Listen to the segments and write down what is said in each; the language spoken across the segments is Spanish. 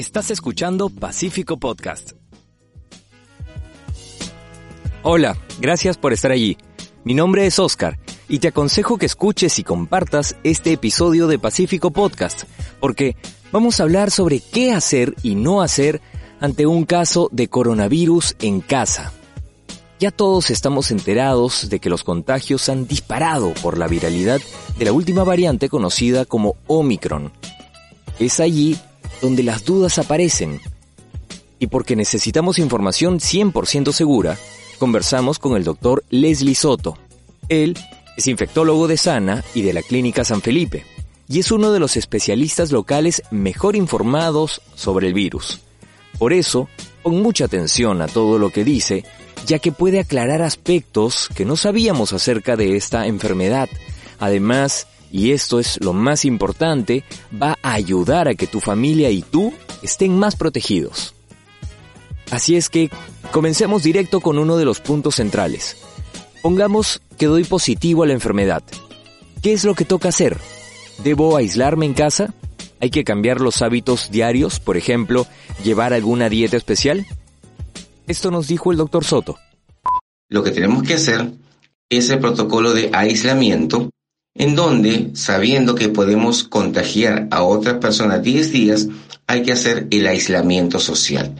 Estás escuchando Pacífico Podcast. Hola, gracias por estar allí. Mi nombre es Oscar y te aconsejo que escuches y compartas este episodio de Pacífico Podcast, porque vamos a hablar sobre qué hacer y no hacer ante un caso de coronavirus en casa. Ya todos estamos enterados de que los contagios han disparado por la viralidad de la última variante conocida como Omicron. Es allí donde las dudas aparecen. Y porque necesitamos información 100% segura, conversamos con el doctor Leslie Soto. Él es infectólogo de Sana y de la Clínica San Felipe, y es uno de los especialistas locales mejor informados sobre el virus. Por eso, pon mucha atención a todo lo que dice, ya que puede aclarar aspectos que no sabíamos acerca de esta enfermedad. Además, y esto es lo más importante, va a ayudar a que tu familia y tú estén más protegidos. Así es que comencemos directo con uno de los puntos centrales. Pongamos que doy positivo a la enfermedad. ¿Qué es lo que toca hacer? ¿Debo aislarme en casa? ¿Hay que cambiar los hábitos diarios, por ejemplo, llevar alguna dieta especial? Esto nos dijo el doctor Soto. Lo que tenemos que hacer es el protocolo de aislamiento en donde, sabiendo que podemos contagiar a otra persona 10 días, hay que hacer el aislamiento social.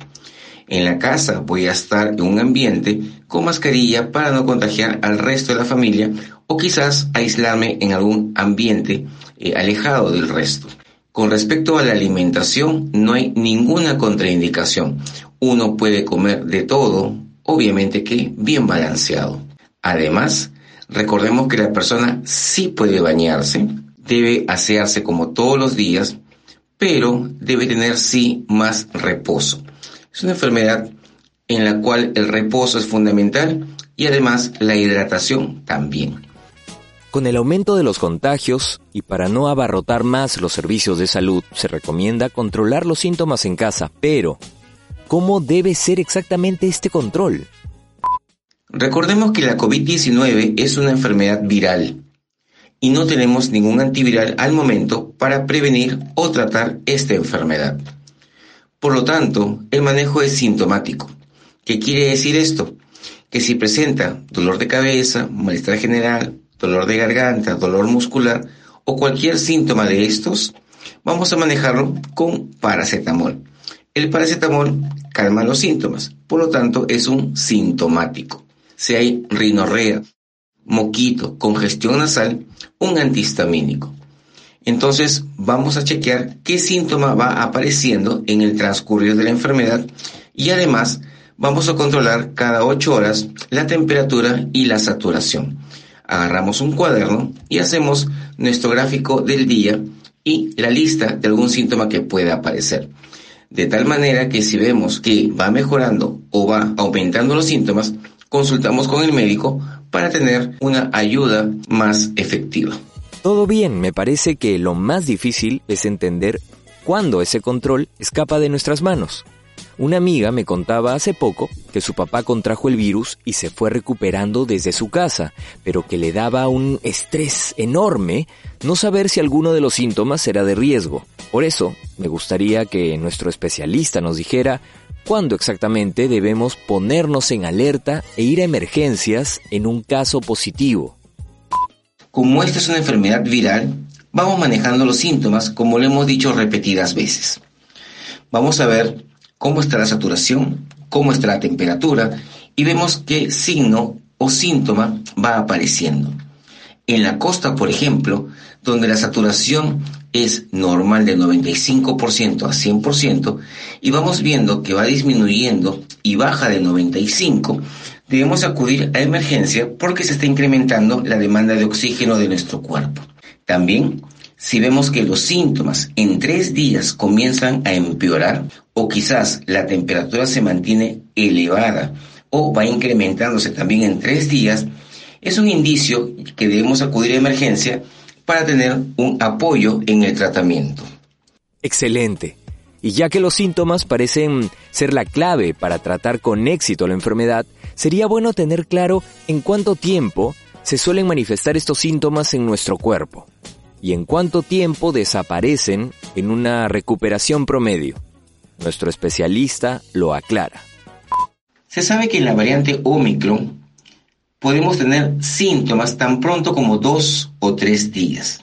En la casa voy a estar en un ambiente con mascarilla para no contagiar al resto de la familia o quizás aislarme en algún ambiente eh, alejado del resto. Con respecto a la alimentación, no hay ninguna contraindicación. Uno puede comer de todo, obviamente que bien balanceado. Además, Recordemos que la persona sí puede bañarse, debe asearse como todos los días, pero debe tener sí más reposo. Es una enfermedad en la cual el reposo es fundamental y además la hidratación también. Con el aumento de los contagios y para no abarrotar más los servicios de salud, se recomienda controlar los síntomas en casa, pero ¿cómo debe ser exactamente este control? Recordemos que la COVID-19 es una enfermedad viral y no tenemos ningún antiviral al momento para prevenir o tratar esta enfermedad. Por lo tanto, el manejo es sintomático. ¿Qué quiere decir esto? Que si presenta dolor de cabeza, malestar general, dolor de garganta, dolor muscular o cualquier síntoma de estos, vamos a manejarlo con paracetamol. El paracetamol calma los síntomas, por lo tanto es un sintomático si hay rinorrea, moquito, congestión nasal, un antihistamínico. Entonces vamos a chequear qué síntoma va apareciendo en el transcurrir de la enfermedad y además vamos a controlar cada 8 horas la temperatura y la saturación. Agarramos un cuaderno y hacemos nuestro gráfico del día y la lista de algún síntoma que pueda aparecer. De tal manera que si vemos que va mejorando o va aumentando los síntomas, consultamos con el médico para tener una ayuda más efectiva. Todo bien, me parece que lo más difícil es entender cuándo ese control escapa de nuestras manos. Una amiga me contaba hace poco que su papá contrajo el virus y se fue recuperando desde su casa, pero que le daba un estrés enorme no saber si alguno de los síntomas era de riesgo. Por eso, me gustaría que nuestro especialista nos dijera ¿Cuándo exactamente debemos ponernos en alerta e ir a emergencias en un caso positivo? Como esta es una enfermedad viral, vamos manejando los síntomas como lo hemos dicho repetidas veces. Vamos a ver cómo está la saturación, cómo está la temperatura y vemos qué signo o síntoma va apareciendo. En la costa, por ejemplo, donde la saturación es normal de 95% a 100% y vamos viendo que va disminuyendo y baja de 95, debemos acudir a emergencia porque se está incrementando la demanda de oxígeno de nuestro cuerpo. También, si vemos que los síntomas en tres días comienzan a empeorar o quizás la temperatura se mantiene elevada o va incrementándose también en tres días, es un indicio que debemos acudir a emergencia para tener un apoyo en el tratamiento. Excelente. Y ya que los síntomas parecen ser la clave para tratar con éxito la enfermedad, sería bueno tener claro en cuánto tiempo se suelen manifestar estos síntomas en nuestro cuerpo y en cuánto tiempo desaparecen en una recuperación promedio. Nuestro especialista lo aclara. Se sabe que en la variante Omicron podemos tener síntomas tan pronto como dos o tres días.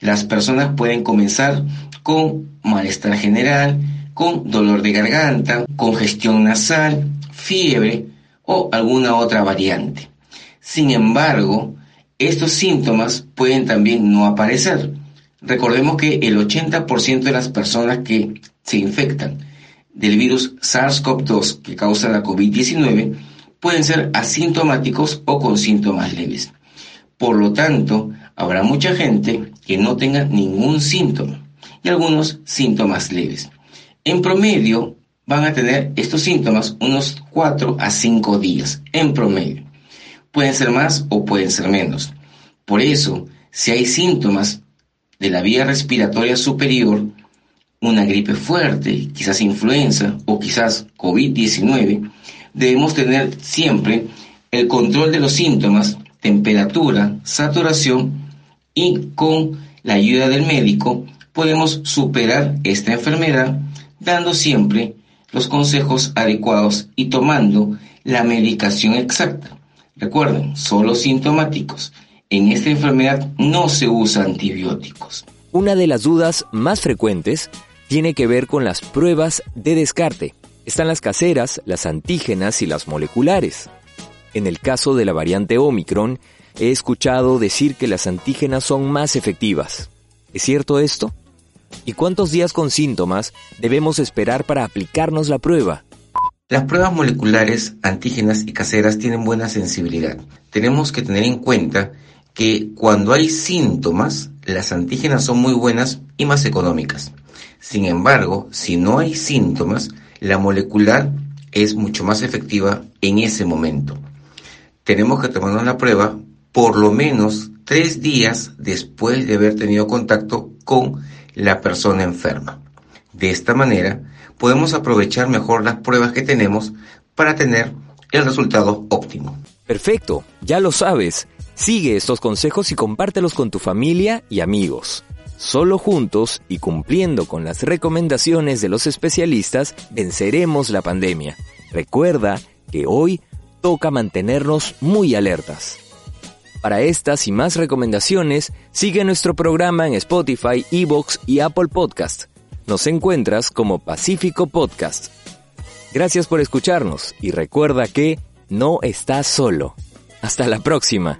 Las personas pueden comenzar con malestar general, con dolor de garganta, congestión nasal, fiebre o alguna otra variante. Sin embargo, estos síntomas pueden también no aparecer. Recordemos que el 80% de las personas que se infectan del virus SARS-CoV-2 que causa la COVID-19 pueden ser asintomáticos o con síntomas leves. Por lo tanto, habrá mucha gente que no tenga ningún síntoma y algunos síntomas leves. En promedio, van a tener estos síntomas unos 4 a 5 días, en promedio. Pueden ser más o pueden ser menos. Por eso, si hay síntomas de la vía respiratoria superior, una gripe fuerte, quizás influenza o quizás COVID-19, debemos tener siempre el control de los síntomas, temperatura, saturación y con la ayuda del médico podemos superar esta enfermedad dando siempre los consejos adecuados y tomando la medicación exacta. Recuerden, solo sintomáticos. En esta enfermedad no se usa antibióticos. Una de las dudas más frecuentes tiene que ver con las pruebas de descarte. Están las caseras, las antígenas y las moleculares. En el caso de la variante Omicron, he escuchado decir que las antígenas son más efectivas. ¿Es cierto esto? ¿Y cuántos días con síntomas debemos esperar para aplicarnos la prueba? Las pruebas moleculares, antígenas y caseras tienen buena sensibilidad. Tenemos que tener en cuenta que cuando hay síntomas, las antígenas son muy buenas y más económicas. Sin embargo, si no hay síntomas, la molecular es mucho más efectiva en ese momento. Tenemos que tomarnos la prueba por lo menos tres días después de haber tenido contacto con la persona enferma. De esta manera, podemos aprovechar mejor las pruebas que tenemos para tener el resultado óptimo. Perfecto, ya lo sabes. Sigue estos consejos y compártelos con tu familia y amigos. Solo juntos y cumpliendo con las recomendaciones de los especialistas venceremos la pandemia. Recuerda que hoy toca mantenernos muy alertas. Para estas y más recomendaciones, sigue nuestro programa en Spotify, Evox y Apple Podcast. Nos encuentras como Pacífico Podcast. Gracias por escucharnos y recuerda que no estás solo. Hasta la próxima.